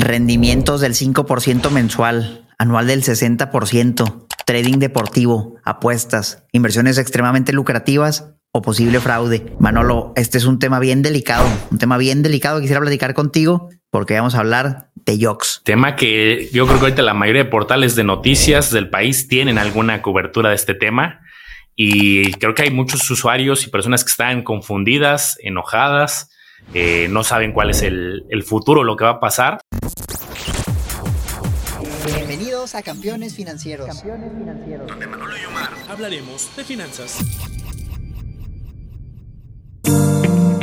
rendimientos del 5% mensual, anual del 60%, trading deportivo, apuestas, inversiones extremadamente lucrativas o posible fraude. Manolo, este es un tema bien delicado, un tema bien delicado. Quisiera platicar contigo porque vamos a hablar de Yox. Tema que yo creo que ahorita la mayoría de portales de noticias del país tienen alguna cobertura de este tema y creo que hay muchos usuarios y personas que están confundidas, enojadas, eh, no saben cuál es el, el futuro, lo que va a pasar. Bienvenidos a Campeones Financieros. Campeones Financieros. Donde Manolo y Omar hablaremos de finanzas.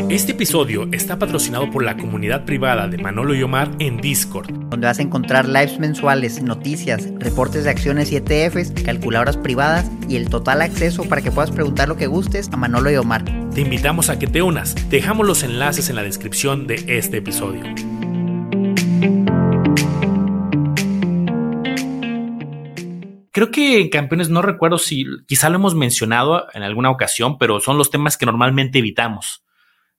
Este episodio está patrocinado por la comunidad privada de Manolo y Omar en Discord, donde vas a encontrar lives mensuales, noticias, reportes de acciones y ETFs, calculadoras privadas y el total acceso para que puedas preguntar lo que gustes a Manolo y Omar. Te invitamos a que te unas. Dejamos los enlaces en la descripción de este episodio. Creo que en campeones no recuerdo si quizá lo hemos mencionado en alguna ocasión, pero son los temas que normalmente evitamos.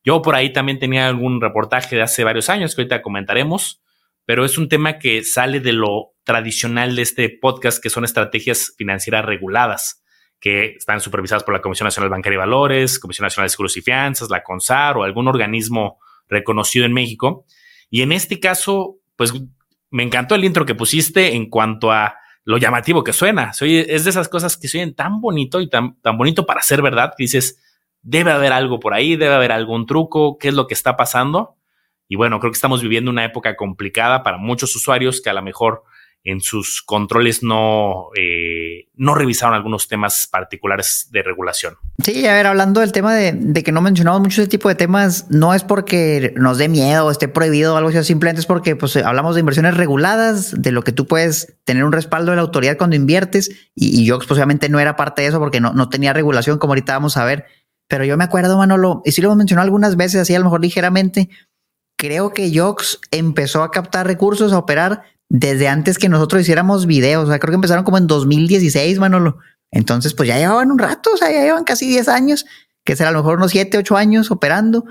Yo por ahí también tenía algún reportaje de hace varios años que ahorita comentaremos, pero es un tema que sale de lo tradicional de este podcast, que son estrategias financieras reguladas, que están supervisadas por la Comisión Nacional Bancaria y Valores, Comisión Nacional de Seguros y Fianzas, la CONSAR o algún organismo reconocido en México. Y en este caso, pues me encantó el intro que pusiste en cuanto a lo llamativo que suena. es de esas cosas que suenan tan bonito y tan, tan bonito para ser verdad que dices, debe haber algo por ahí, debe haber algún truco, qué es lo que está pasando. Y bueno, creo que estamos viviendo una época complicada para muchos usuarios que a lo mejor en sus controles no, eh, no revisaron algunos temas particulares de regulación. Sí, a ver, hablando del tema de, que no mencionamos mucho ese tipo de temas, no es porque nos dé miedo o esté prohibido o algo así, simplemente es porque pues, hablamos de inversiones reguladas, de lo que tú puedes tener un respaldo de la autoridad cuando inviertes, y, yo pues, no era parte de eso porque no, no tenía regulación, como ahorita vamos a ver, pero yo me acuerdo, Manolo, y sí lo hemos mencionado algunas veces, así a lo mejor ligeramente, creo que Yox empezó a captar recursos, a operar desde antes que nosotros hiciéramos videos. O sea, creo que empezaron como en 2016, Manolo. Entonces, pues ya llevaban un rato, o sea, ya llevan casi 10 años, que será a lo mejor unos 7, 8 años operando.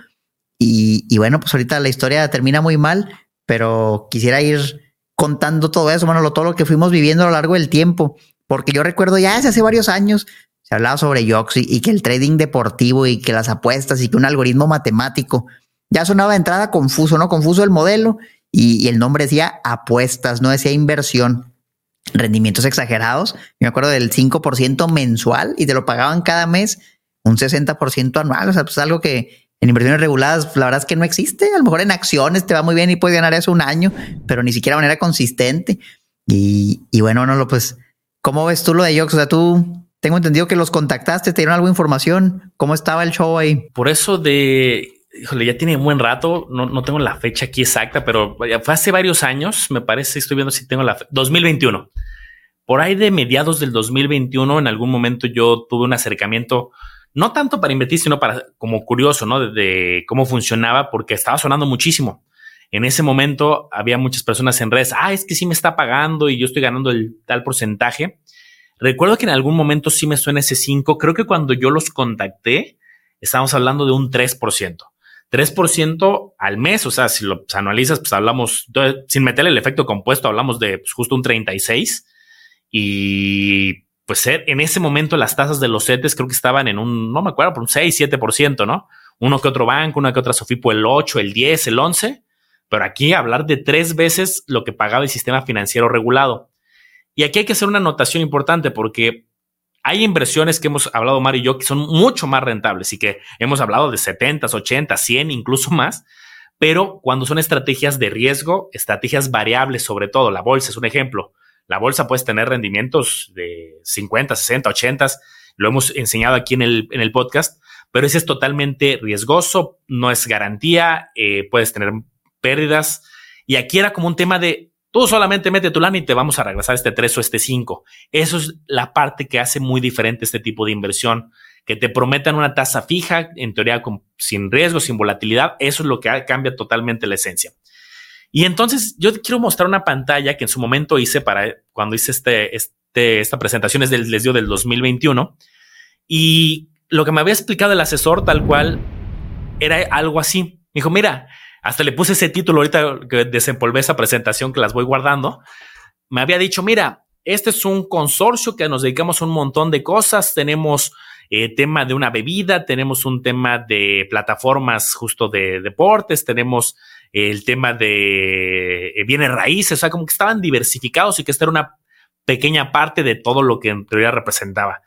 Y, bueno, pues ahorita la historia termina muy mal, pero quisiera ir contando todo eso, Manolo, todo lo que fuimos viviendo a lo largo del tiempo, porque yo recuerdo ya hace varios años se hablaba sobre Yox y, que el trading deportivo y que las apuestas y que un algoritmo matemático ya sonaba de entrada confuso, ¿no? Confuso el modelo y, el nombre decía apuestas, no decía inversión. Rendimientos exagerados. Me acuerdo del 5% mensual y te lo pagaban cada mes un 60% anual. O sea, pues algo que en inversiones reguladas, la verdad es que no existe. A lo mejor en acciones te va muy bien y puedes ganar eso un año, pero ni siquiera de manera consistente. Y, bueno, no lo pues, ¿cómo ves tú lo de Yox? O sea, tú tengo entendido que los contactaste, te dieron alguna información. ¿Cómo estaba el show ahí? Por eso de híjole, ya tiene un buen rato, no, no, tengo la fecha aquí exacta, pero fue hace varios años, me parece, estoy viendo si tengo la 2021. Por ahí de mediados del 2021, en algún momento yo tuve un acercamiento, no tanto para invertir, sino para como curioso, ¿no? De, cómo funcionaba, porque estaba sonando muchísimo. En ese momento había muchas personas en redes, ah, es que sí me está pagando y yo estoy ganando el tal porcentaje. Recuerdo que en algún momento sí me suena ese 5, creo que cuando yo los contacté, estábamos hablando de un 3%. 3% al mes, o sea, si lo anualizas, pues hablamos, sin meter el efecto compuesto, hablamos de pues, justo un 36 y pues en ese momento las tasas de los CETES creo que estaban en un, no me acuerdo, por un 6, 7%, ¿no? Uno que otro banco, una que otra Sofipo, el 8, el 10, el 11, pero aquí hablar de tres veces lo que pagaba el sistema financiero regulado. Y aquí hay que hacer una anotación importante porque hay inversiones que hemos hablado Mario y yo que son mucho más rentables y que hemos hablado de 70, 80, 100, incluso más. Pero cuando son estrategias de riesgo, estrategias variables, sobre todo, la bolsa es un ejemplo. La bolsa puede tener rendimientos de 50, 60, 80, lo hemos enseñado aquí en el, en el podcast, pero ese es totalmente riesgoso, no es garantía, eh, puedes tener pérdidas. Y aquí era como un tema de Tú solamente mete tu lana y te vamos a regresar este 3 o este 5. Eso es la parte que hace muy diferente este tipo de inversión, que te prometan una tasa fija, en teoría sin riesgo, sin volatilidad. Eso es lo que cambia totalmente la esencia. Y entonces yo quiero mostrar una pantalla que en su momento hice para cuando hice este, este, esta presentación es del, les dio del 2021. Y lo que me había explicado el asesor tal cual era algo así. Me dijo, mira, hasta le puse ese título ahorita que desempolvé esa presentación que las voy guardando. Me había dicho, mira, este es un consorcio que nos dedicamos a un montón de cosas. Tenemos eh, tema de una bebida, tenemos un tema de plataformas justo de deportes, tenemos el tema de eh, bienes raíces, o sea, como que estaban diversificados y que esta era una pequeña parte de todo lo que en teoría representaba.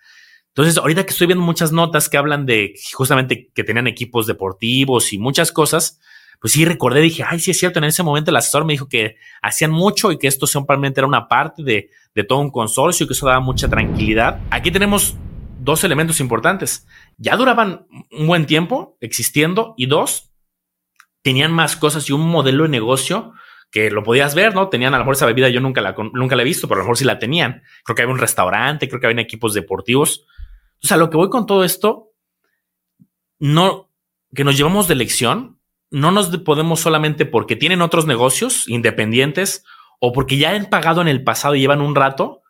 Entonces, ahorita que estoy viendo muchas notas que hablan de justamente que tenían equipos deportivos y muchas cosas, pues sí recordé, dije, ay, sí es cierto, en ese momento el asesor me dijo que hacían mucho y que esto simplemente era una parte de, de todo un consorcio y que eso daba mucha tranquilidad. Aquí tenemos dos elementos importantes. Ya duraban un buen tiempo existiendo y dos, tenían más cosas y un modelo de negocio que lo podías ver, ¿no? Tenían a lo mejor esa bebida, yo nunca la, nunca la he visto, pero a lo mejor sí la tenían. Creo que había un restaurante, creo que había equipos deportivos. O sea, lo que voy con todo esto, no, que nos llevamos de lección, no nos podemos solamente porque tienen otros negocios independientes o porque ya han pagado en el pasado y llevan un rato,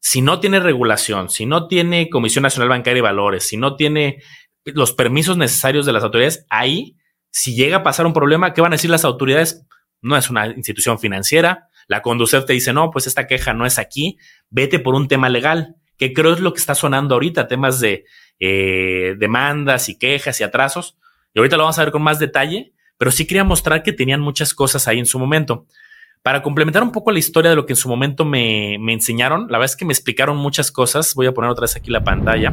si no tiene regulación, si no tiene Comisión Nacional Bancaria y Valores, si no tiene los permisos necesarios de las autoridades, ahí, si llega a pasar un problema, ¿qué van a decir las autoridades? No es una institución financiera. La conducir te dice, no, pues esta queja no es aquí, vete por un tema legal, que creo es lo que está sonando ahorita, temas de eh, demandas y quejas y atrasos. Y ahorita lo vamos a ver con más detalle, pero sí quería mostrar que tenían muchas cosas ahí en su momento. Para complementar un poco la historia de lo que en su momento me, enseñaron, la verdad es que me explicaron muchas cosas. Voy a poner otra vez aquí la pantalla.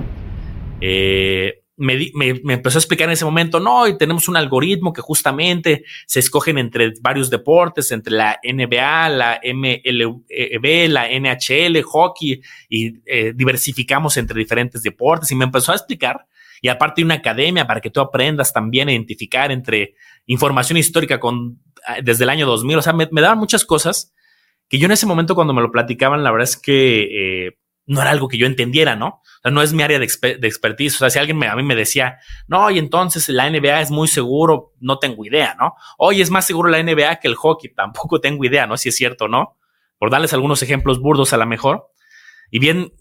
Eh, me, empezó a explicar en ese momento, no, y tenemos un algoritmo que justamente se escogen entre varios deportes, entre la NBA, la MLB, la NHL, hockey, y eh, diversificamos entre diferentes deportes. Y me empezó a explicar, y aparte una academia para que tú aprendas también a identificar entre información histórica con desde el año 2000. O sea, me, daban muchas cosas que yo en ese momento cuando me lo platicaban, la verdad es que eh, no era algo que yo entendiera, ¿no? O sea, no es mi área de, expertise. O sea, si alguien a mí me decía, no, y entonces la NBA es muy seguro, no tengo idea, ¿no? Oye, es más seguro la NBA que el hockey, tampoco tengo idea, ¿no? Si es cierto o no. Por darles algunos ejemplos burdos a lo mejor. Y bien,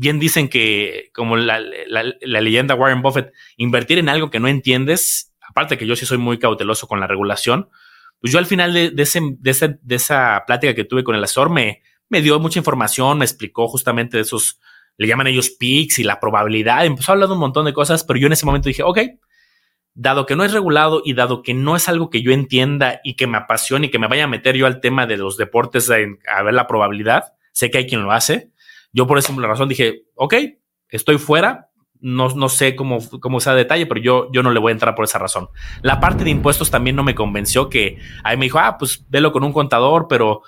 bien dicen que, como la, la leyenda Warren Buffett, invertir en algo que no entiendes, aparte que yo sí soy muy cauteloso con la regulación, pues yo al final de, ese, de, esa plática que tuve con el asesor me, dio mucha información, me explicó justamente de esos, le llaman ellos PICs y la probabilidad, empezó a hablar de un montón de cosas, pero yo en ese momento dije, ok, dado que no es regulado y dado que no es algo que yo entienda y que me apasione y que me vaya a meter yo al tema de los deportes a ver la probabilidad, sé que hay quien lo hace, yo por esa razón dije, ok, estoy fuera, no, no sé cómo, cómo sea detalle, pero yo, yo no le voy a entrar por esa razón. La parte de impuestos también no me convenció que ahí me dijo, ah, pues velo con un contador, pero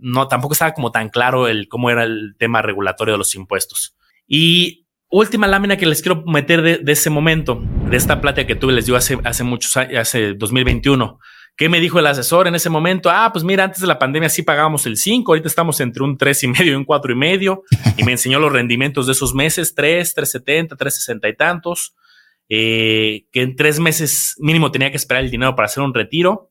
no, tampoco estaba como tan claro el cómo era el tema regulatorio de los impuestos. Y última lámina que les quiero meter de, de ese momento, de esta plática que tuve, les dio hace, hace muchos años, hace 2021 ¿Qué me dijo el asesor en ese momento? Ah, pues mira, antes de la pandemia sí pagábamos el 5, ahorita estamos entre un 3 y medio y un 4 y medio. Y me enseñó los rendimientos de esos meses, 3, 370, 360 y tantos. Eh, que en tres meses mínimo tenía que esperar el dinero para hacer un retiro.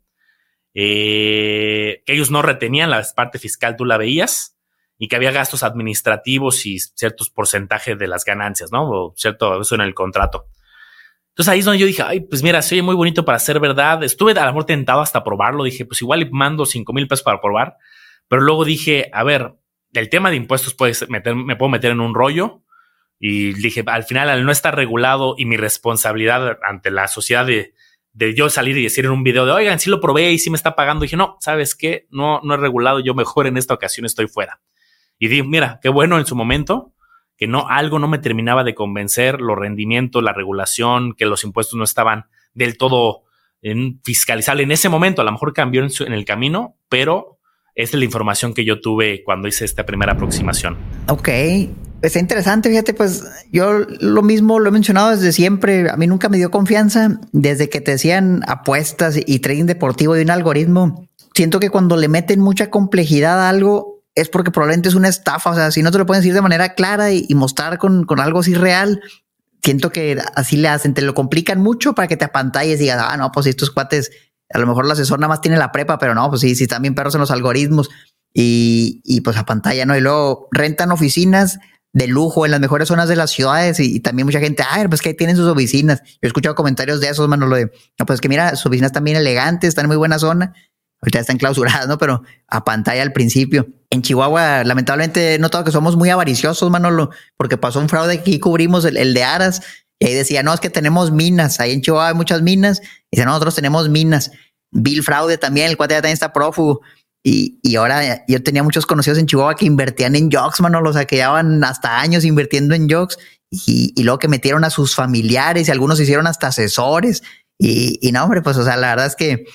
Eh, que ellos no retenían la parte fiscal, tú la veías. Y que había gastos administrativos y ciertos porcentajes de las ganancias, ¿no? O cierto, eso en el contrato. Entonces ahí es donde yo dije, ay, pues mira, se oye muy bonito para ser verdad. Estuve a lo mejor tentado hasta probarlo. Dije, pues igual mando cinco mil pesos para probar. Pero luego dije, a ver, el tema de impuestos puede meter, me puedo meter en un rollo. Y dije, al final, al no estar regulado y mi responsabilidad ante la sociedad de, de yo salir y decir en un video de, oigan, sí lo probé y sí me está pagando. Dije, no, ¿sabes qué? No, no es regulado. Yo mejor en esta ocasión estoy fuera. Y dije, mira, qué bueno en su momento que no, algo no me terminaba de convencer, los rendimientos, la regulación, que los impuestos no estaban del todo en fiscalizable en ese momento. A lo mejor cambió en, el camino, pero esta es la información que yo tuve cuando hice esta primera aproximación. Ok, está interesante, fíjate, pues yo lo mismo lo he mencionado desde siempre, a mí nunca me dio confianza, desde que te decían apuestas y trading deportivo de un algoritmo, siento que cuando le meten mucha complejidad a algo, es porque probablemente es una estafa. O sea, si no te lo pueden decir de manera clara y, mostrar con, algo así real, siento que así le hacen, te lo complican mucho para que te apantalles y digas, ah, no, pues estos cuates, a lo mejor el asesor nada más tiene la prepa, pero no, pues sí, sí, también perros en los algoritmos y, y pues a pantalla, ¿no? Y luego rentan oficinas de lujo en las mejores zonas de las ciudades y, también mucha gente, ay, pues que ahí tienen sus oficinas. Yo he escuchado comentarios de esos, mano, lo de, no, pues que mira, sus oficinas están bien elegantes, están en muy buena zona. Ahorita están clausuradas, ¿no? Pero a pantalla al principio. En Chihuahua, lamentablemente, he notado que somos muy avariciosos, Manolo, porque pasó un fraude aquí, cubrimos el, de Aras, y ahí decía, no, es que tenemos minas. Ahí en Chihuahua hay muchas minas. Y dice, nosotros tenemos minas. Bill Fraude también, el cuate ya también está prófugo. Y, y, ahora yo tenía muchos conocidos en Chihuahua que invertían en jokes, Manolo, o sea, que llevaban hasta años invirtiendo en jokes y, y, luego que metieron a sus familiares y algunos hicieron hasta asesores. Y, y no, hombre, pues, o sea, la verdad es que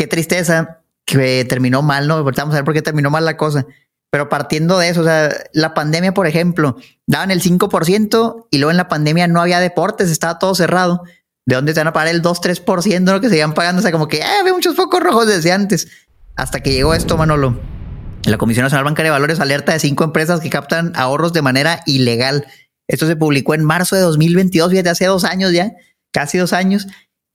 qué tristeza que terminó mal, ¿no? Ahorita a ver por qué terminó mal la cosa. Pero partiendo de eso, o sea, la pandemia, por ejemplo, daban el 5% y luego en la pandemia no había deportes, estaba todo cerrado. ¿De dónde se van a pagar el 2-3% ¿no? que se iban pagando? O sea, como que ah, había muchos focos rojos desde antes. Hasta que llegó esto, Manolo. La Comisión Nacional Bancaria de Valores alerta de cinco empresas que captan ahorros de manera ilegal. Esto se publicó en marzo de 2022, fíjate, hace dos años ya, casi dos años.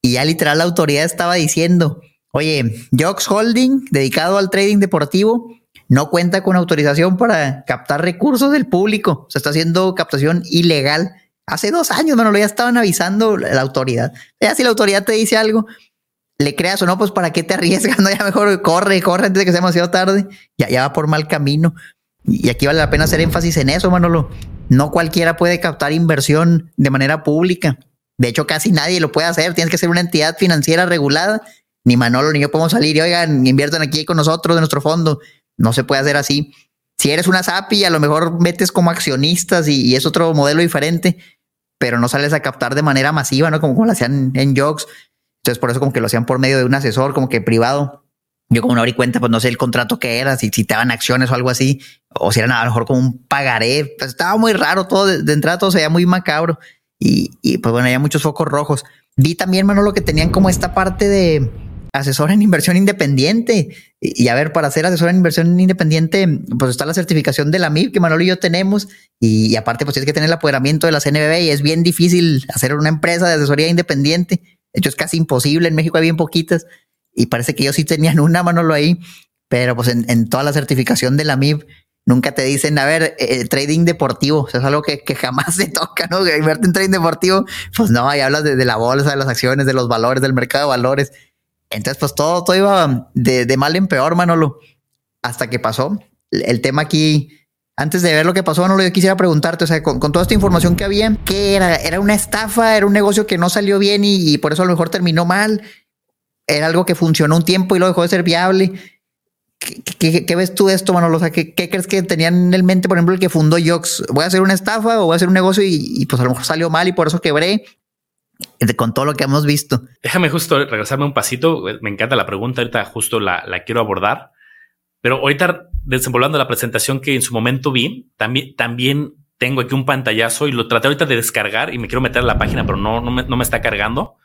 Y ya literal la autoridad estaba diciendo, oye, Jox Holding, dedicado al trading deportivo, no cuenta con autorización para captar recursos del público. Se está haciendo captación ilegal. Hace dos años, Manolo, ya estaban avisando la autoridad. Ya si la autoridad te dice algo, le creas o no, pues para qué te arriesgas, no, ya mejor corre, corre antes de que sea demasiado tarde. Ya, ya va por mal camino. Y aquí vale la pena hacer énfasis en eso, Manolo. No cualquiera puede captar inversión de manera pública. De hecho, casi nadie lo puede hacer. Tienes que ser una entidad financiera regulada. Ni Manolo ni yo podemos salir y oigan, inviertan aquí con nosotros de nuestro fondo. No se puede hacer así. Si eres una SAPI, a lo mejor metes como accionistas y, es otro modelo diferente, pero no sales a captar de manera masiva, ¿no? Como, lo hacían en Jogs. Entonces, por eso como que lo hacían por medio de un asesor, como que privado. Yo como no abrí cuenta, pues no sé el contrato que era, si, si te daban acciones o algo así, o si eran a lo mejor como un pagaré. Pues estaba muy raro todo, de, entrada todo se veía muy macabro. Y, y pues bueno, había muchos focos rojos. Vi también, lo que tenían como esta parte de, asesor en inversión independiente. Y, a ver, para ser asesor en inversión independiente, pues está la certificación de la MIP que Manolo y yo tenemos. Y, aparte, pues tienes que tener el apoderamiento de la CNBB y es bien difícil hacer una empresa de asesoría independiente. De hecho, es casi imposible. En México hay bien poquitas. Y parece que ellos sí tenían una, Manolo, ahí. Pero pues en, toda la certificación de la MIP nunca te dicen, a ver, eh, trading deportivo, es algo que, jamás se toca, ¿no? Invertir en trading deportivo, pues no, ahí hablas de, la bolsa, de las acciones, de los valores, del mercado de valores. Entonces, pues todo, todo iba de, mal en peor, Manolo, hasta que pasó. El, tema aquí, antes de ver lo que pasó, Manolo, yo quisiera preguntarte, o sea, con, toda esta información que había, ¿qué era? ¿Era una estafa? ¿Era un negocio que no salió bien y, por eso a lo mejor terminó mal? ¿Era algo que funcionó un tiempo y lo dejó de ser viable? ¿Qué, ves tú de esto, Manolo? O sea, ¿qué, crees que tenían en mente, por ejemplo, el que fundó Yox? ¿Voy a hacer una estafa o voy a hacer un negocio y, y pues a lo mejor salió mal y por eso quebré? Con todo lo que hemos visto. Déjame justo regresarme un pasito. Me encanta la pregunta. Ahorita justo la, la quiero abordar. Pero ahorita desenvolviendo la presentación que en su momento vi, también, también tengo aquí un pantallazo y lo traté ahorita de descargar y me quiero meter a la página, pero no, no, me, no me está cargando.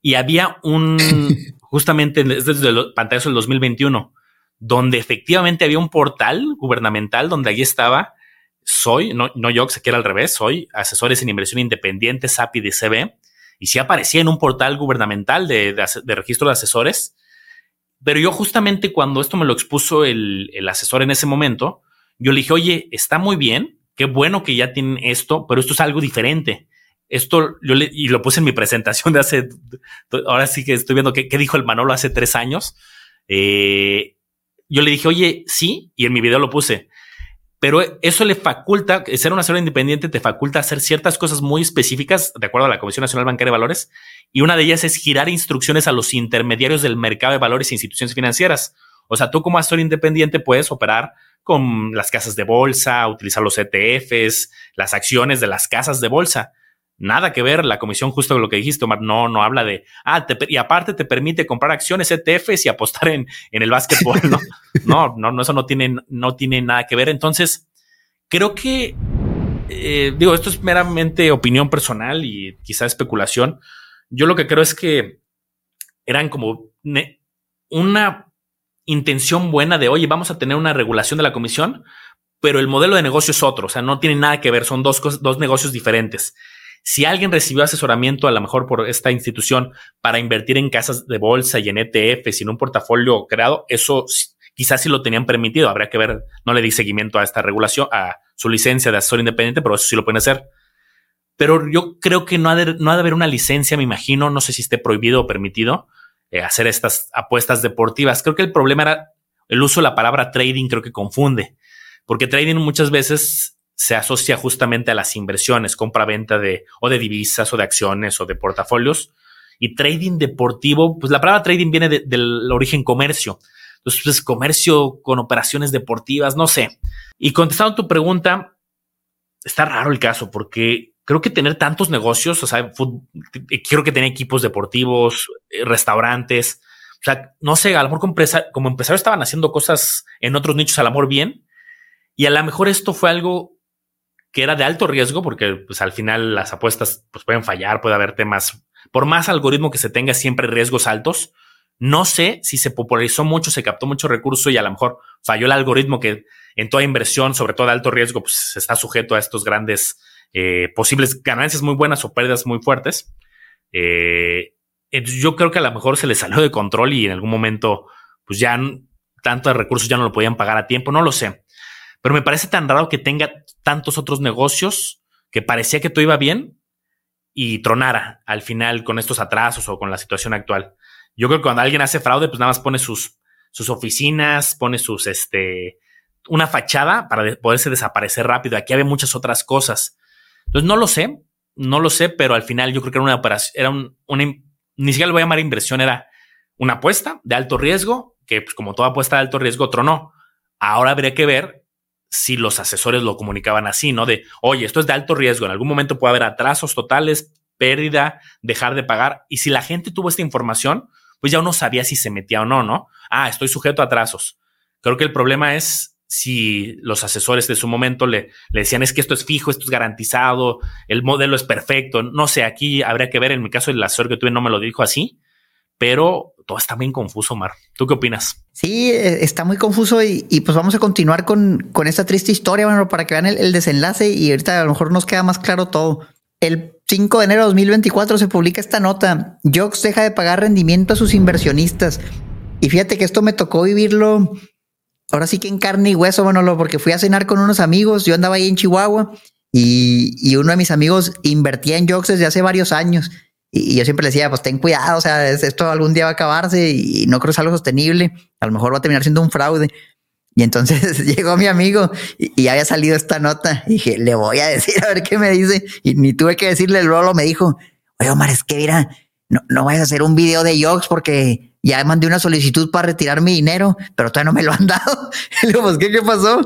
Y había un, justamente desde el pantallazo del 2021, donde efectivamente había un portal gubernamental donde allí estaba soy, no, no yo, que era al revés, soy asesores en inversión independiente, SAPI de CB, y sí aparecía en un portal gubernamental de, registro de asesores. Pero yo justamente cuando esto me lo expuso el, asesor en ese momento, yo le dije, oye, está muy bien, qué bueno que ya tienen esto, pero esto es algo diferente. Esto yo le, y lo puse en mi presentación de hace, ahora sí que estoy viendo qué, dijo el Manolo hace tres años. Eh, yo le dije, oye, sí, y en mi video lo puse pero eso le faculta, ser un asesor independiente te faculta hacer ciertas cosas muy específicas de acuerdo a la Comisión Nacional Bancaria de Valores y una de ellas es girar instrucciones a los intermediarios del mercado de valores e instituciones financieras. O sea, tú como asesor independiente puedes operar con las casas de bolsa, utilizar los ETFs, las acciones de las casas de bolsa. Nada que ver la comisión, justo lo que dijiste, Omar, no, no habla de, ah, y aparte te permite comprar acciones ETFs y apostar en, en el básquetbol, ¿no? no, no, no, eso no tiene, no tiene nada que ver. Entonces, creo que, eh, digo, esto es meramente opinión personal y quizá especulación. Yo lo que creo es que eran como una intención buena de, oye, vamos a tener una regulación de la comisión, pero el modelo de negocio es otro, o sea, no tiene nada que ver, son dos, dos negocios diferentes. Si alguien recibió asesoramiento a lo mejor por esta institución para invertir en casas de bolsa y en ETFs y en un portafolio creado, eso quizás sí lo tenían permitido. Habría que ver, no le di seguimiento a esta regulación, a su licencia de asesor independiente, pero eso sí lo pueden hacer. Pero yo creo que no ha de, haber una licencia, me imagino, no sé si esté prohibido o permitido eh, hacer estas apuestas deportivas. Creo que el problema era el uso de la palabra trading, creo que confunde, porque trading muchas veces se asocia justamente a las inversiones, compra-venta de o de divisas o de acciones o de portafolios. Y trading deportivo, pues la palabra trading viene del origen comercio. Entonces, pues comercio con operaciones deportivas, no sé. Y contestando tu pregunta, está raro el caso porque creo que tener tantos negocios, o sea, quiero que tenga equipos deportivos, eh, restaurantes, o sea, no sé, a lo mejor como, como empresario estaban haciendo cosas en otros nichos al amor bien, y a lo mejor esto fue algo que era de alto riesgo, porque pues al final las apuestas pues, pueden fallar, puede haber temas, por más algoritmo que se tenga, siempre riesgos altos. No sé si se popularizó mucho, se captó mucho recurso y a lo mejor falló el algoritmo que en toda inversión, sobre todo de alto riesgo, pues está sujeto a estos grandes eh, posibles ganancias muy buenas o pérdidas muy fuertes. Eh, yo creo que a lo mejor se les salió de control y en algún momento, pues ya tantos recursos ya no lo podían pagar a tiempo, no lo sé. Pero me parece tan raro que tenga tantos otros negocios que parecía que todo iba bien y tronara al final con estos atrasos o con la situación actual. Yo creo que cuando alguien hace fraude, pues nada más pone sus, sus oficinas, pone sus, este, una fachada para poderse desaparecer rápido. Aquí había muchas otras cosas. Entonces no lo sé, no lo sé, pero al final yo creo que era una operación, era un, una, ni siquiera lo voy a llamar inversión, era una apuesta de alto riesgo, que pues como toda apuesta de alto riesgo tronó. Ahora habría que ver si los asesores lo comunicaban así, ¿no? De, oye, esto es de alto riesgo, en algún momento puede haber atrasos totales, pérdida, dejar de pagar. Y si la gente tuvo esta información, pues ya uno sabía si se metía o no, ¿no? Ah, estoy sujeto a atrasos. Creo que el problema es si los asesores de su momento le, le decían es que esto es fijo, esto es garantizado, el modelo es perfecto. No sé, aquí habría que ver. En mi caso, el asesor que tuve no me lo dijo así, pero todo está bien confuso, Mar. ¿Tú qué opinas? Sí, e, está muy confuso y, pues vamos a continuar con, con esta triste historia, bueno, para que vean el, desenlace y ahorita a lo mejor nos queda más claro todo. El 5 de enero de 2024 se publica esta nota. Jox deja de pagar rendimiento a sus inversionistas. Y fíjate que esto me tocó vivirlo ahora sí que en carne y hueso, bueno, porque fui a cenar con unos amigos. Yo andaba ahí en Chihuahua y, y uno de mis amigos invertía en Jox desde hace varios años. Y, yo siempre le decía, pues ten cuidado, o sea, esto algún día va a acabarse y no creo que sea algo sostenible. A lo mejor va a terminar siendo un fraude. Y entonces llegó mi amigo y, había salido esta nota. Y dije, le voy a decir a ver qué me dice. Y ni tuve que decirle, el Lolo me dijo, oye Omar, es que mira, no, no vayas a hacer un video de Yogs porque ya mandé una solicitud para retirar mi dinero, pero todavía no me lo han dado. Y le digo, pues, ¿qué, qué pasó?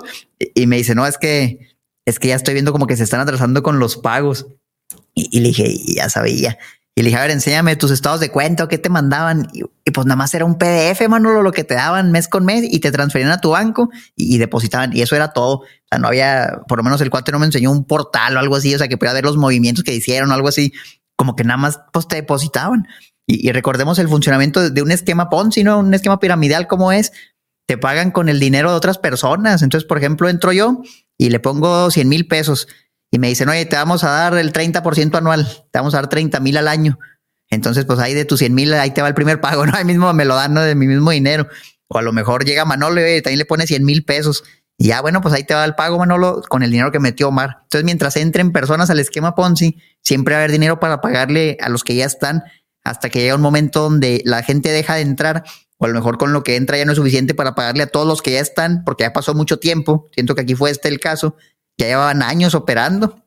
Y, me dice, no, es que, es que ya estoy viendo como que se están atrasando con los pagos. Y, y le dije, ya sabía. Y le dije, a ver, enséñame tus estados de cuenta qué te mandaban. Y, pues nada más era un PDF, Manolo, lo que te daban mes con mes y te transferían a tu banco y, depositaban. Y eso era todo. O sea, no había, por lo menos el cuate no me enseñó un portal o algo así, o sea, que pudiera ver los movimientos que hicieron o algo así. Como que nada más pues te depositaban. Y, recordemos el funcionamiento de un esquema Ponzi, ¿no? Un esquema piramidal como es. Te pagan con el dinero de otras personas. Entonces, por ejemplo, entro yo y le pongo 100 mil pesos y me dicen, oye, te vamos a dar el 30% anual, te vamos a dar 30 mil al año. Entonces, pues ahí de tus 100 mil, ahí te va el primer pago, ¿no? Ahí mismo me lo dan de mi mismo dinero. O a lo mejor llega Manolo y también le pone 100 mil pesos. Y ya, bueno, pues ahí te va el pago, Manolo, con el dinero que metió Omar. Entonces, mientras entren personas al esquema Ponzi, siempre va a haber dinero para pagarle a los que ya están, hasta que llega un momento donde la gente deja de entrar, o a lo mejor con lo que entra ya no es suficiente para pagarle a todos los que ya están, porque ya pasó mucho tiempo. Siento que aquí fue este el caso ya llevaban años operando.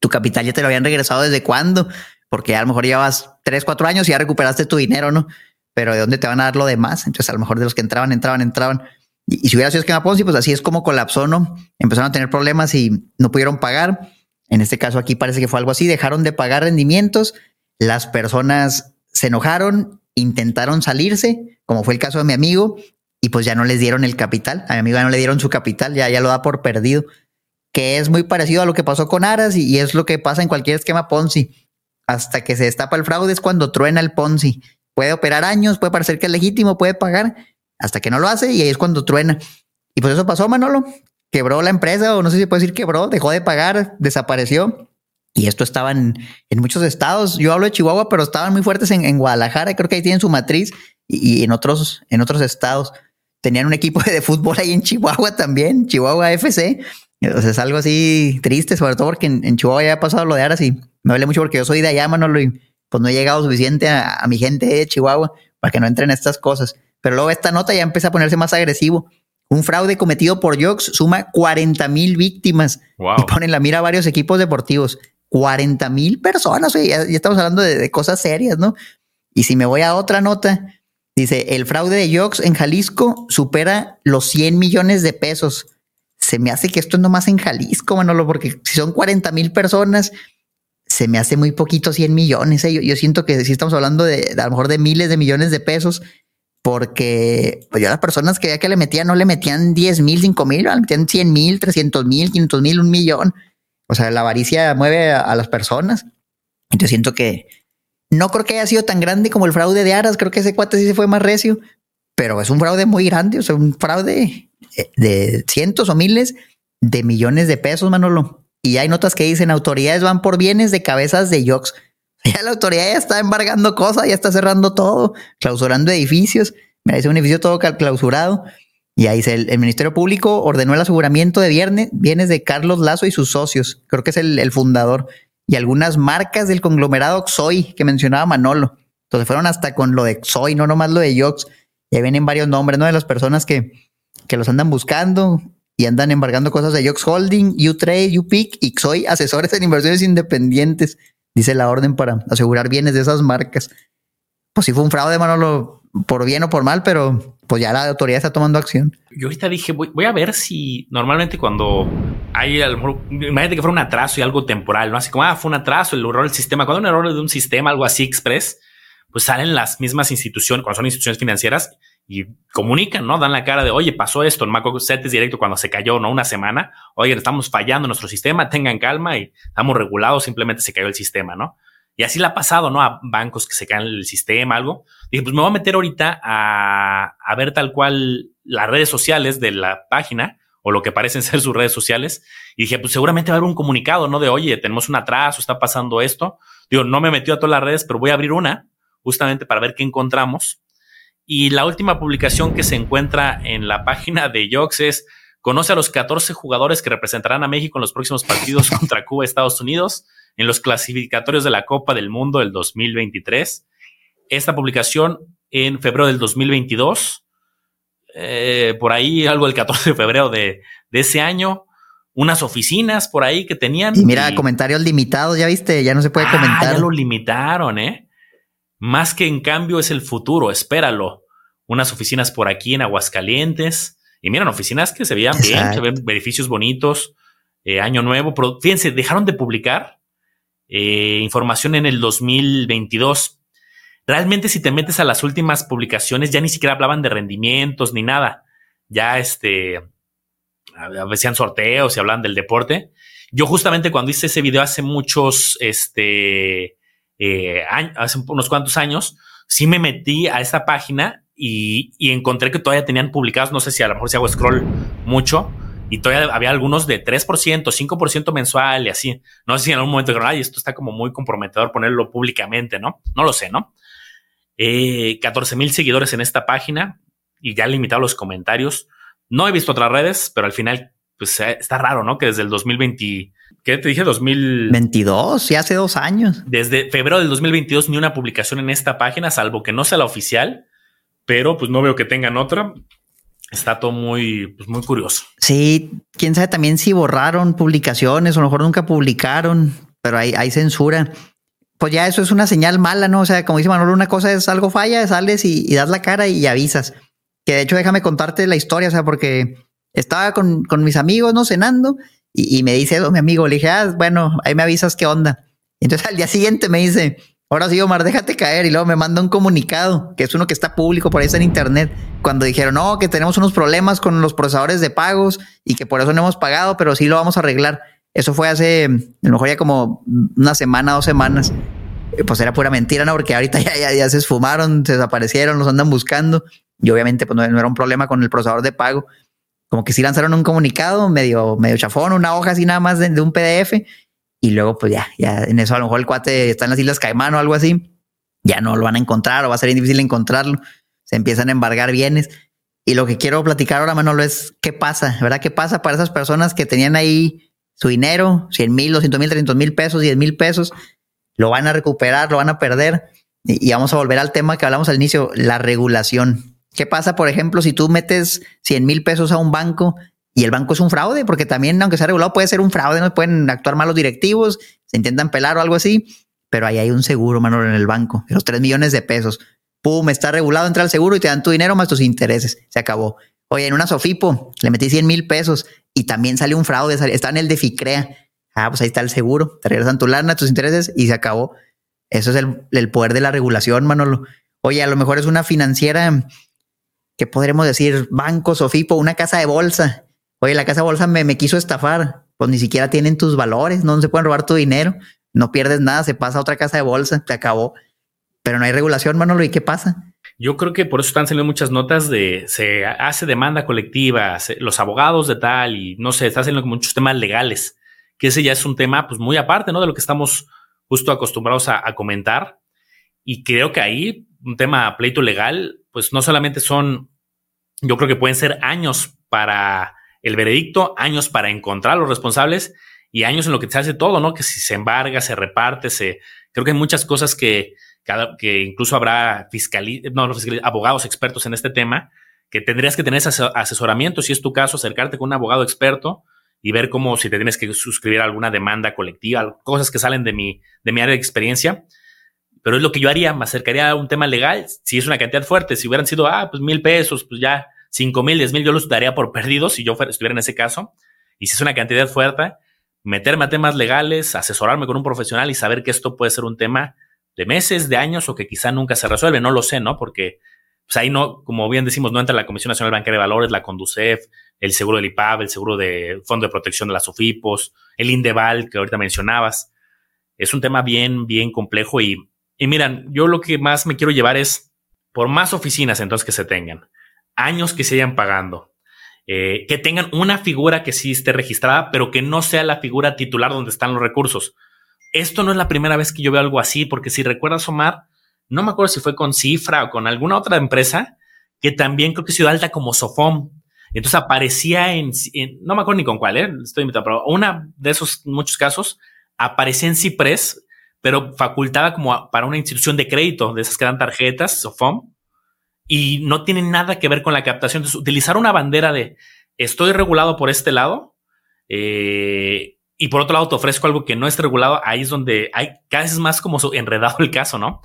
Tu capital ya te lo habían regresado desde cuándo, porque a lo mejor llevabas tres, cuatro años y ya recuperaste tu dinero, ¿no? Pero ¿de dónde te van a dar lo demás? Entonces, a lo mejor de los que entraban, entraban, entraban. Y, si hubiera sido esquema Ponzi, pues así es como colapsó, ¿no? Empezaron a tener problemas y no pudieron pagar. En este caso aquí parece que fue algo así, dejaron de pagar rendimientos, las personas se enojaron, intentaron salirse, como fue el caso de mi amigo, y pues ya no les dieron el capital. A mi amigo ya no le dieron su capital, ya, ya lo da por perdido que es muy parecido a lo que pasó con Aras y, es lo que pasa en cualquier esquema Ponzi. Hasta que se destapa el fraude es cuando truena el Ponzi. Puede operar años, puede parecer que es legítimo, puede pagar, hasta que no lo hace y ahí es cuando truena. Y pues eso pasó, Manolo. Quebró la empresa, o no sé si puede decir quebró, dejó de pagar, desapareció. Y esto estaba en, muchos estados. Yo hablo de Chihuahua, pero estaban muy fuertes en, Guadalajara, creo que ahí tienen su matriz, y, en, otros, en otros estados. Tenían un equipo de fútbol ahí en Chihuahua también, Chihuahua FC es algo así triste, sobre todo porque en, Chihuahua ya ha pasado lo de Aras y me duele mucho porque yo soy de allá, Manolo, y pues no he llegado suficiente a, mi gente de Chihuahua para que no entren estas cosas. Pero luego esta nota ya empieza a ponerse más agresivo. Un fraude cometido por Jox suma 40 mil víctimas y ponen la mira a varios equipos deportivos. 40 mil personas, ya, estamos hablando de, de, cosas serias, ¿no? Y si me voy a otra nota, dice, el fraude de Jox en Jalisco supera los 100 millones de pesos. Se me hace que esto es nomás en Jalisco, Manolo, porque si son 40 mil personas, se me hace muy poquito 100 millones. ¿eh? Yo, siento que sí estamos hablando de, a lo mejor de miles de millones de pesos, porque pues yo las personas que ya que le metían, no le metían 10 mil, 5 mil, le metían 100 mil, 300 mil, 500 mil, un millón. O sea, la avaricia mueve a, las personas. Yo siento que no creo que haya sido tan grande como el fraude de Aras. Creo que ese cuate sí se fue más recio, pero es un fraude muy grande. O sea, un fraude de cientos o miles de millones de pesos, Manolo. Y hay notas que dicen autoridades van por bienes de cabezas de Yox. Ya la autoridad ya está embargando cosas, ya está cerrando todo, clausurando edificios. Mira, dice un edificio todo clausurado. Y ahí dice, el, Ministerio Público ordenó el aseguramiento de viernes, bienes de Carlos Lazo y sus socios. Creo que es el, fundador. Y algunas marcas del conglomerado Xoy que mencionaba Manolo. Entonces fueron hasta con lo de Xoy, no nomás lo de Yox. Ya vienen varios nombres, ¿no? De las personas que, que los andan buscando y andan embargando cosas de Yox Holding, U-Trade, U-Pick y soy asesores en inversiones independientes, dice la orden para asegurar bienes de esas marcas. Pues si fue un fraude, Manolo, por bien o por mal, pero pues ya la autoridad está tomando acción. Yo ahorita dije, voy, a ver si normalmente cuando hay, a lo mejor, imagínate que fuera un atraso y algo temporal, ¿no? Así como, ah, fue un atraso, el error del sistema. Cuando un error de un sistema, algo así express, pues salen las mismas instituciones, cuando son instituciones financieras, y comunican, ¿no? Dan la cara de, oye, pasó esto, en Maco es directo cuando se cayó, ¿no? Una semana, oye, estamos fallando nuestro sistema, tengan calma y estamos regulados, simplemente se cayó el sistema, ¿no? Y así le ha pasado, ¿no? A bancos que se caen el sistema, algo. Dije, pues me voy a meter ahorita a, a ver tal cual las redes sociales de la página o lo que parecen ser sus redes sociales. Y dije, pues seguramente va a haber un comunicado, ¿no? De, oye, tenemos un atraso, está pasando esto. Digo, no me metió a todas las redes, pero voy a abrir una justamente para ver qué encontramos y la última publicación que se encuentra en la página de Yox es conoce a los 14 jugadores que representarán a México en los próximos partidos contra Cuba y Estados Unidos en los clasificatorios de la Copa del Mundo del 2023. Esta publicación en febrero del 2022, eh, por ahí algo del 14 de febrero de, ese año, unas oficinas por ahí que tenían. Y mira, comentarios limitados, ya viste, ya no se puede ah, comentar. Ya lo limitaron, ¿eh? Más que en cambio es el futuro, espéralo. Unas oficinas por aquí en Aguascalientes. Y miren, oficinas que se veían bien, se ven edificios bonitos, eh, año nuevo. Pero fíjense, dejaron de publicar eh, información en el 2022. Realmente si te metes a las últimas publicaciones ya ni siquiera hablaban de rendimientos ni nada. Ya este, hacían sorteos y hablaban del deporte. Yo justamente cuando hice ese video hace muchos, este, eh, hace unos cuantos años, sí me metí a esta página y, encontré que todavía tenían publicados, no sé si a lo mejor si hago scroll mucho, y todavía había algunos de 3%, 5% mensual y así. No sé si en algún momento dijeron, esto está como muy comprometedor ponerlo públicamente, ¿no? No lo sé, ¿no? Eh, 14 mil seguidores en esta página y ya limitado los comentarios. No he visto otras redes, pero al final, pues eh, está raro, ¿no? Que desde el 2020, ¿qué te dije? 2022, sí, hace dos años. Desde febrero del 2022 ni una publicación en esta página, salvo que no sea la oficial, pero pues no veo que tengan otra. Está todo muy, pues, muy curioso. Sí, quién sabe también si borraron publicaciones o a lo mejor nunca publicaron, pero hay, hay censura. Pues ya eso es una señal mala, ¿no? O sea, como dice Manuel, una cosa es algo falla, sales y, y das la cara y avisas. Que de hecho, déjame contarte la historia, o sea, porque estaba con, con mis amigos, ¿no? Cenando y, me dice mi amigo, le dije, ah, bueno, ahí me avisas qué onda. entonces al día siguiente me dice, ahora sí, Omar, déjate caer. Y luego me manda un comunicado, que es uno que está público por ahí está en internet, cuando dijeron, no, que tenemos unos problemas con los procesadores de pagos y que por eso no hemos pagado, pero sí lo vamos a arreglar. Eso fue hace, a lo mejor ya como una semana, dos semanas. Pues era pura mentira, ¿no? Porque ahorita ya, ya, ya se esfumaron, se desaparecieron, los andan buscando. Y obviamente pues no era un problema con el procesador de pago como que sí lanzaron un comunicado medio, medio chafón, una hoja así nada más de, un PDF. Y luego, pues ya, ya en eso a lo mejor el cuate está en las Islas Caimán o algo así. Ya no lo van a encontrar o va a ser difícil encontrarlo. Se empiezan a embargar bienes. Y lo que quiero platicar ahora, Manolo, es qué pasa, ¿verdad? ¿Qué pasa para esas personas que tenían ahí su dinero, 100 mil, 200 mil, 300 mil pesos, 10 mil pesos? Lo van a recuperar, lo van a perder. Y, vamos a volver al tema que hablamos al inicio, la regulación. ¿Qué pasa, por ejemplo, si tú metes 100 mil pesos a un banco y el banco es un fraude? Porque también, aunque sea regulado, puede ser un fraude, no pueden actuar mal los directivos, se intentan pelar o algo así, pero ahí hay un seguro, Manolo, en el banco, los 3 millones de pesos pum, está regulado, entra al seguro y te dan tu dinero más tus intereses. Se acabó. Oye, en una Sofipo le metí 100 mil pesos y también sale un fraude, está en el de FICREA. Ah, pues ahí está el seguro, te regresan tu lana, tus intereses y se acabó. Eso es el, poder de la regulación, Manolo. Oye, a lo mejor es una financiera que podremos decir banco, Sofipo, una casa de bolsa. Oye, la casa de bolsa me, me quiso estafar. Pues ni siquiera tienen tus valores, no se pueden robar tu dinero, no pierdes nada, se pasa a otra casa de bolsa, te acabó pero no hay regulación, Manolo, ¿y qué pasa? Yo creo que por eso están saliendo muchas notas de se hace demanda colectiva, los abogados de tal y no sé, están saliendo muchos temas legales, que ese ya es un tema pues muy aparte, ¿no? De lo que estamos justo acostumbrados a, comentar. Y creo que ahí un tema pleito legal, pues no solamente son, yo creo que pueden ser años para el veredicto, años para encontrar a los responsables y años en lo que se hace todo, ¿no? Que si se embarga, se reparte, se, creo que hay muchas cosas que, que incluso habrá no, abogados expertos en este tema, que tendrías que tener ese asesoramiento, si es tu caso, acercarte con un abogado experto y ver cómo si te tienes que suscribir a alguna demanda colectiva, cosas que salen de mi, de mi área de experiencia. Pero es lo que yo haría, me acercaría a un tema legal, si es una cantidad fuerte, si hubieran sido, ah, pues mil pesos, pues ya cinco mil, diez mil, yo los daría por perdidos si yo estuviera en ese caso. Y si es una cantidad fuerte, meterme a temas legales, asesorarme con un profesional y saber que esto puede ser un tema de meses, de años o que quizá nunca se resuelve, no lo sé, ¿no? Porque pues ahí no, como bien decimos, no entra la Comisión Nacional Bancaria de Valores, la Conducef, el seguro del IPAB, el seguro del Fondo de Protección de las OFIPOS, el INDEVAL que ahorita mencionabas. Es un tema bien, bien complejo y, y miran, yo lo que más me quiero llevar es por más oficinas entonces que se tengan, años que se vayan pagando, eh, que tengan una figura que sí esté registrada, pero que no sea la figura titular donde están los recursos esto no es la primera vez que yo veo algo así, porque si recuerdas, Omar, no me acuerdo si fue con Cifra o con alguna otra empresa que también creo que se alta como Sofom. Entonces aparecía en, no me acuerdo ni con cuál, ¿eh? estoy invitado, pero una de esos muchos casos aparecía en Cipres, pero facultada como para una institución de crédito, de esas que dan tarjetas, Sofom, y no tiene nada que ver con la captación. Entonces, utilizar una bandera de estoy regulado por este lado, eh, y por otro lado te ofrezco algo que no es regulado, ahí es donde hay cada vez más como enredado el caso, ¿no?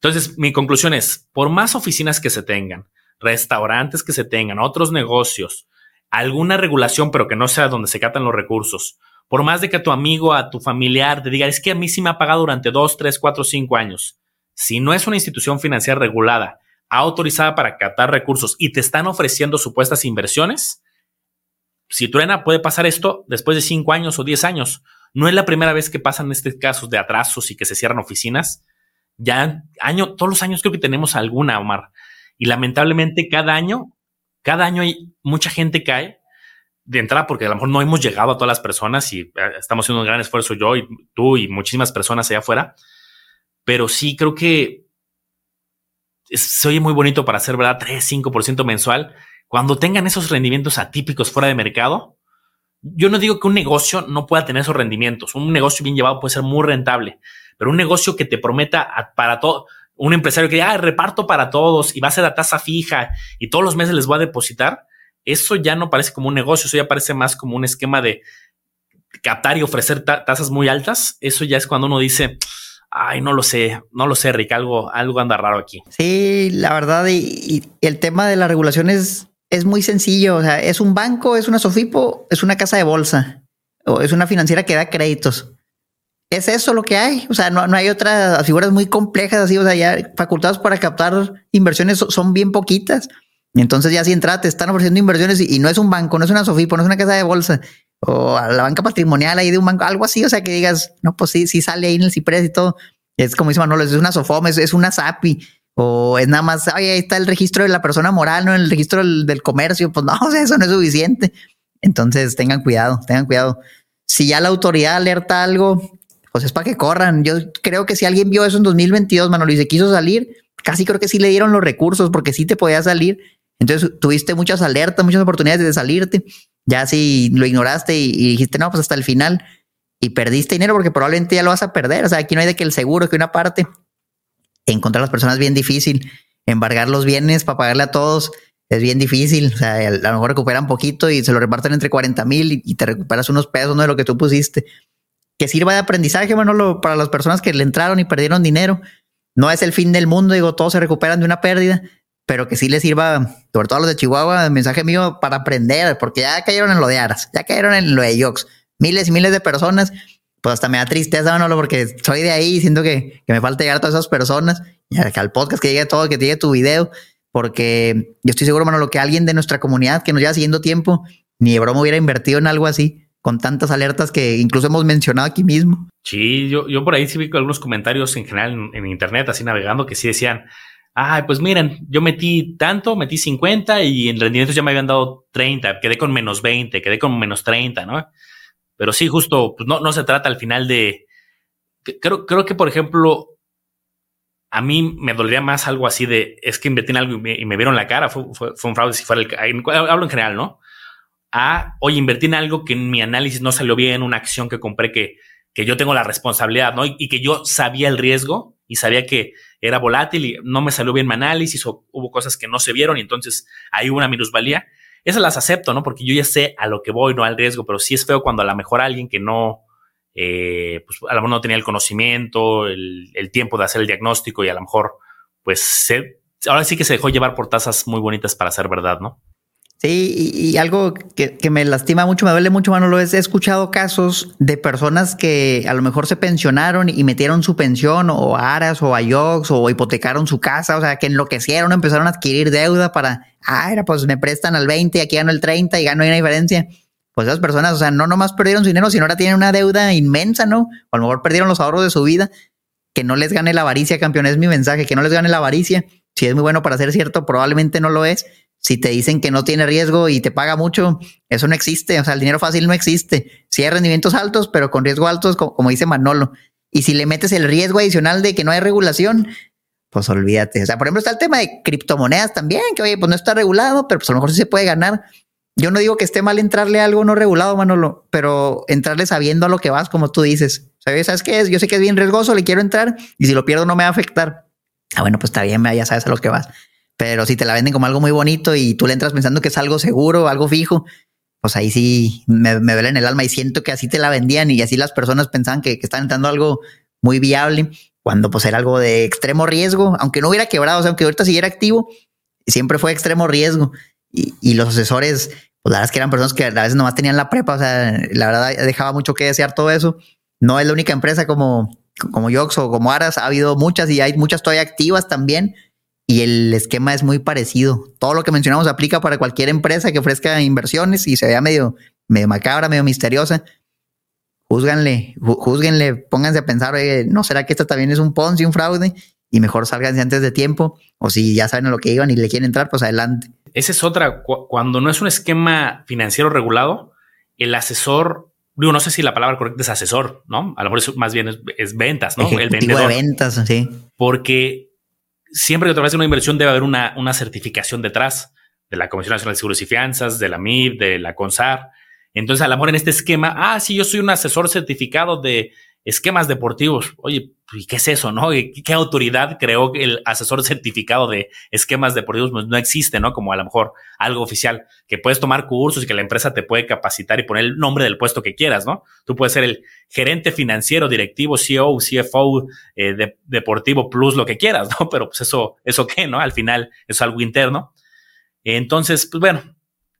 Entonces, mi conclusión es, por más oficinas que se tengan, restaurantes que se tengan, otros negocios, alguna regulación, pero que no sea donde se catan los recursos, por más de que tu amigo, a tu familiar te diga, es que a mí sí me ha pagado durante dos, tres, cuatro, cinco años, si no es una institución financiera regulada, autorizada para catar recursos y te están ofreciendo supuestas inversiones, si truena, puede pasar esto después de cinco años o diez años. No es la primera vez que pasan estos casos de atrasos y que se cierran oficinas. Ya año, todos los años creo que tenemos alguna, Omar. Y lamentablemente cada año, cada año hay mucha gente cae de entrada porque a lo mejor no hemos llegado a todas las personas y eh, estamos haciendo un gran esfuerzo yo y tú y muchísimas personas allá afuera. Pero sí creo que se oye muy bonito para hacer, ¿verdad? 3, 5% mensual cuando tengan esos rendimientos atípicos fuera de mercado, yo no digo que un negocio no pueda tener esos rendimientos. Un negocio bien llevado puede ser muy rentable, pero un negocio que te prometa para todo, un empresario que diga, reparto para todos y va a ser la tasa fija y todos los meses les voy a depositar, eso ya no parece como un negocio, eso ya parece más como un esquema de captar y ofrecer tasas muy altas. Eso ya es cuando uno dice, ay, no lo sé, no lo sé, Rick, algo, algo anda raro aquí. Sí, la verdad, y, el tema de la regulación es es muy sencillo. O sea, es un banco, es una Sofipo, es una casa de bolsa o es una financiera que da créditos. Es eso lo que hay. O sea, no, no hay otras figuras muy complejas así. O sea, ya facultados para captar inversiones son bien poquitas. Entonces, ya si entra, te están ofreciendo inversiones y, no es un banco, no es una Sofipo, no es una casa de bolsa o a la banca patrimonial ahí de un banco, algo así. O sea, que digas, no, pues sí, sí sale ahí en el Cipres y todo. Es como dice Manolo, es una Sofom, es, es una SAPI o es nada más, oye, ahí está el registro de la persona moral, no el registro del, comercio. Pues no, o sea, eso no es suficiente. Entonces tengan cuidado, tengan cuidado. Si ya la autoridad alerta algo, pues es para que corran. Yo creo que si alguien vio eso en 2022, Manolo, y se quiso salir, casi creo que sí le dieron los recursos porque sí te podía salir. Entonces tuviste muchas alertas, muchas oportunidades de salirte. Ya si lo ignoraste y, dijiste, no, pues hasta el final y perdiste dinero porque probablemente ya lo vas a perder. O sea, aquí no hay de que el seguro, que una parte, encontrar a las personas es bien difícil, embargar los bienes para pagarle a todos es bien difícil. O sea, a lo mejor recuperan poquito y se lo reparten entre 40 mil y, te recuperas unos pesos ¿no? de lo que tú pusiste. Que sirva de aprendizaje, Manolo, para las personas que le entraron y perdieron dinero. No es el fin del mundo, digo, todos se recuperan de una pérdida, pero que sí les sirva, sobre todo a los de Chihuahua, el mensaje mío para aprender, porque ya cayeron en lo de Aras, ya cayeron en lo de Yox. Miles y miles de personas, pues hasta me da tristeza, Manolo, porque soy de ahí y siento que, que me falta llegar a todas esas personas, y al podcast que llegue todo, que llegue tu video porque yo estoy seguro, lo que alguien de nuestra comunidad que nos lleva siguiendo tiempo, ni de broma hubiera invertido en algo así, con tantas alertas que incluso hemos mencionado aquí mismo. Sí, yo, yo por ahí sí vi algunos comentarios en general en, internet, así navegando, que sí decían, ay, pues miren, yo metí tanto, metí 50 y en rendimientos ya me habían dado 30, quedé con menos 20, quedé con menos 30, ¿no? Pero sí, justo, pues no, no se trata al final de... Creo, creo que, por ejemplo, a mí me dolería más algo así de es que invertí en algo y me, vieron la cara, fue, un fraude si fuera el hablo en general, ¿no? A, oye, invertí en algo que en mi análisis no salió bien, una acción que compré que, que yo tengo la responsabilidad, ¿no? Y, que yo sabía el riesgo y sabía que era volátil y no me salió bien mi análisis o hubo cosas que no se vieron y entonces hay una minusvalía. Esas las acepto, ¿no? Porque yo ya sé a lo que voy, no al riesgo, pero sí es feo cuando a lo mejor alguien que no, eh, pues a lo mejor no tenía el conocimiento, el, tiempo de hacer el diagnóstico y a lo mejor, pues ahora sí que se dejó llevar por tasas muy bonitas para ser verdad, ¿no? Sí, y, algo que, me lastima mucho, me duele mucho, Manolo, es he escuchado casos de personas que a lo mejor se pensionaron y metieron su pensión o a Aras o a Yox o hipotecaron su casa, o sea, que enloquecieron, empezaron a adquirir deuda para, ah, era, pues me prestan al 20 y aquí gano el 30 y gano una diferencia pues esas personas, o sea, no nomás perdieron su dinero, sino ahora tienen una deuda inmensa, ¿no? O a lo mejor perdieron los ahorros de su vida. Que no les gane la avaricia, campeón, es mi mensaje, que no les gane la avaricia. Si es muy bueno para ser cierto, probablemente no lo es. Si te dicen que no tiene riesgo y te paga mucho, eso no existe. O sea, el dinero fácil no existe. Si hay rendimientos altos, pero con riesgo altos, como, dice Manolo. Y si le metes el riesgo adicional de que no hay regulación, pues olvídate. O sea, por ejemplo, está el tema de criptomonedas también, que oye, pues no está regulado, pero pues a lo mejor sí se puede ganar. Yo no digo que esté mal entrarle a algo no regulado, Manolo, pero entrarle sabiendo a lo que vas, como tú dices. ¿Sabes, ¿Sabes qué es? Yo sé que es bien riesgoso, le quiero entrar y si lo pierdo no me va a afectar. Ah, bueno, pues está bien, ya sabes a lo que vas. Pero si te la venden como algo muy bonito y tú le entras pensando que es algo seguro, algo fijo, pues ahí sí me, me duele en el alma y siento que así te la vendían y así las personas pensaban que, que están entrando algo muy viable cuando pues era algo de extremo riesgo, aunque no hubiera quebrado, o sea, aunque ahorita siguiera activo, siempre fue extremo riesgo y, los asesores, pues la verdad es que eran personas que a veces nomás tenían la prepa, o sea, la verdad dejaba mucho que desear todo eso. No es la única empresa como, como Yox o como Aras, ha habido muchas y hay muchas todavía activas también. Y el esquema es muy parecido. Todo lo que mencionamos aplica para cualquier empresa que ofrezca inversiones y se vea medio, medio macabra, medio misteriosa. Júzganle, júzguenle, pónganse a pensar, ¿no será que esto también es un Ponzi, un fraude? Y mejor salganse antes de tiempo. O si ya saben a lo que iban y le quieren entrar, pues adelante. Esa es otra. Cuando no es un esquema financiero regulado, el asesor, digo, no sé si la palabra correcta es asesor, ¿no? A lo mejor más bien es, ventas, ¿no? el vendedor. de ventas, sí. Porque siempre que te a una inversión debe haber una, una certificación detrás de la Comisión Nacional de Seguros y Fianzas, de la MIB, de la CONSAR. Entonces, a lo mejor en este esquema, ah, sí, yo soy un asesor certificado de esquemas deportivos. Oye, ¿y qué es eso, no? ¿Qué, autoridad creó el asesor certificado de esquemas deportivos pues no existe, no? Como a lo mejor algo oficial, que puedes tomar cursos y que la empresa te puede capacitar y poner el nombre del puesto que quieras, ¿no? Tú puedes ser el gerente financiero, directivo, CEO, CFO, eh, deportivo plus, lo que quieras, ¿no? Pero pues eso, eso qué, ¿no? Al final es algo interno. Entonces, pues bueno,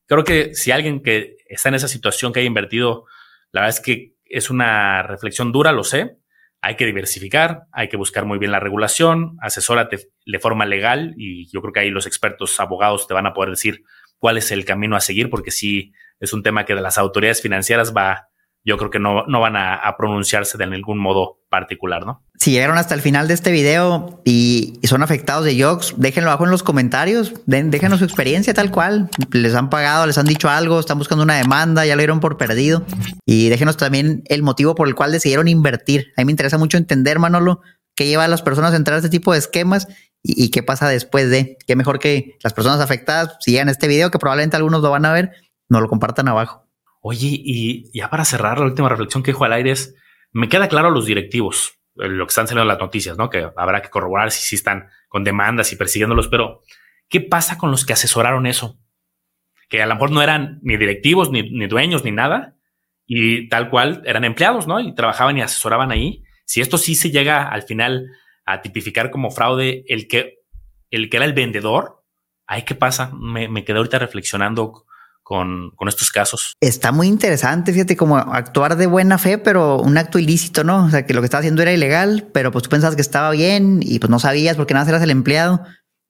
creo que si alguien que está en esa situación que haya invertido, la verdad es que es una reflexión dura, lo sé, hay que diversificar, hay que buscar muy bien la regulación, asesórate de forma legal y yo creo que ahí los expertos abogados te van a poder decir cuál es el camino a seguir, porque sí es un tema que de las autoridades financieras va yo creo que no, no van a, pronunciarse de ningún modo particular, ¿no? Si llegaron hasta el final de este video y, son afectados de Yox, déjenlo abajo en los comentarios, déjenos su experiencia tal cual. Les han pagado, les han dicho algo, están buscando una demanda, ya lo dieron por perdido. Y déjenos también el motivo por el cual decidieron invertir. A mí me interesa mucho entender, Manolo, qué lleva a las personas a entrar a este tipo de esquemas y, qué pasa después de. Qué mejor que las personas afectadas sigan este video, que probablemente algunos lo van a ver, no lo compartan abajo. Oye, y ya para cerrar, la última reflexión que dejo al aire es, me queda claro los directivos, lo que están saliendo las noticias, ¿no? Que habrá que corroborar si sí están con demandas y persiguiéndolos, pero ¿qué pasa con los que asesoraron eso? Que a lo mejor no eran ni directivos, ni, ni dueños, ni nada, y tal cual eran empleados, ¿no? Y trabajaban y asesoraban ahí. Si esto sí se llega al final a tipificar como fraude el que, el que era el vendedor, ¿ahí qué pasa? Me, me quedé ahorita reflexionando con, estos casos. Está muy interesante, fíjate, como actuar de buena fe, pero un acto ilícito, ¿no? O sea, que lo que estaba haciendo era ilegal, pero pues tú pensabas que estaba bien y pues no sabías porque nada eras el empleado.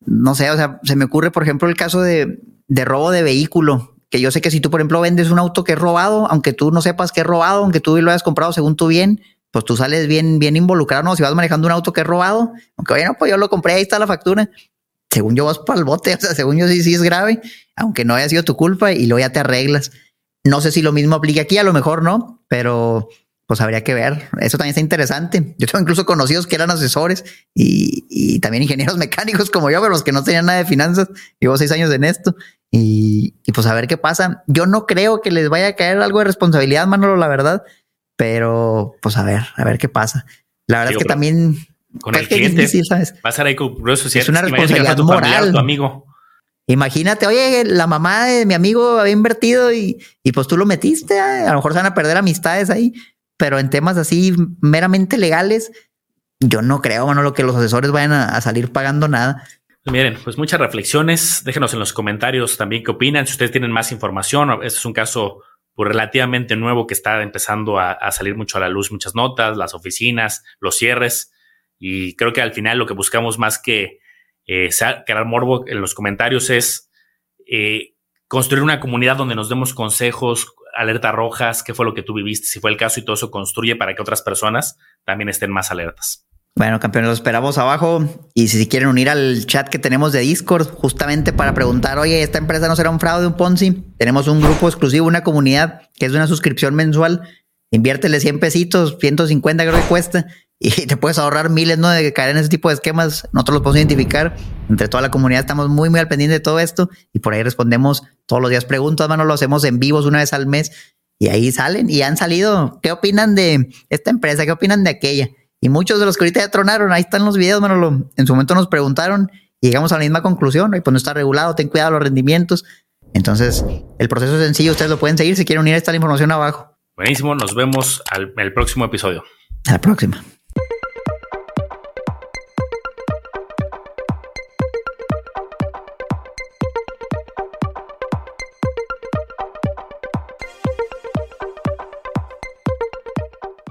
No sé, o sea, se me ocurre, por ejemplo, el caso de, de robo de vehículo, que yo sé que si tú, por ejemplo, vendes un auto que es robado, aunque tú no sepas que es robado, aunque tú lo hayas comprado según tú bien, pues tú sales bien, bien involucrado, ¿no? Si vas manejando un auto que es robado, aunque oye, no, pues yo lo compré, ahí está la factura. Según yo vas para el bote, o sea, según yo sí, sí es grave, aunque no haya sido tu culpa y luego ya te arreglas. No sé si lo mismo aplica aquí, a lo mejor no, pero pues habría que ver. Eso también está interesante. Yo tengo incluso conocidos que eran asesores y, y también ingenieros mecánicos como yo, pero los que no tenían nada de finanzas. Llevo seis años en esto y, y, pues a ver qué pasa. Yo no creo que les vaya a caer algo de responsabilidad, Manolo, la verdad pero pues a ver, a ver qué pasa. La verdad es que también con el cliente ¿sabes? va a ser ahí Es una responsabilidad tu moral. tu amigo. Imagínate, oye, la mamá de mi amigo había invertido y, y pues tú lo metiste. A lo mejor se van a perder amistades ahí, pero en temas así meramente legales, yo no creo, bueno, lo que los asesores vayan a, a salir pagando nada. Miren, pues muchas reflexiones. Déjenos en los comentarios también qué opinan. Si ustedes tienen más información, este es un caso pues, relativamente nuevo que está empezando a, salir mucho a la luz, muchas notas, las oficinas, los cierres. Y creo que al final lo que buscamos más que eh, crear morbo en los comentarios es eh, construir una comunidad donde nos demos consejos, alertas rojas, qué fue lo que tú viviste, si fue el caso y todo eso construye para que otras personas también estén más alertas. Bueno, campeones, los esperamos abajo. Y si quieren unir al chat que tenemos de Discord, justamente para preguntar, oye, ¿esta empresa no será un fraude, un Ponzi? Tenemos un grupo exclusivo, una comunidad que es una suscripción mensual. Inviértele 100 pesitos, 150 creo que cuesta, y te puedes ahorrar miles, ¿no? De caer en ese tipo de esquemas. Nosotros los podemos identificar. Entre toda la comunidad estamos muy, muy al pendiente de todo esto y por ahí respondemos todos los días preguntas, mano, lo hacemos en vivos una vez al mes y ahí salen y han salido. ¿Qué opinan de esta empresa? ¿Qué opinan de aquella? Y muchos de los que ahorita ya tronaron, ahí están los videos, Manolo. En su momento nos preguntaron y llegamos a la misma conclusión. Y pues no está regulado, ten cuidado los rendimientos. Entonces, el proceso es sencillo, ustedes lo pueden seguir si quieren unir esta información abajo. Buenísimo, nos vemos al, el próximo episodio. A la próxima.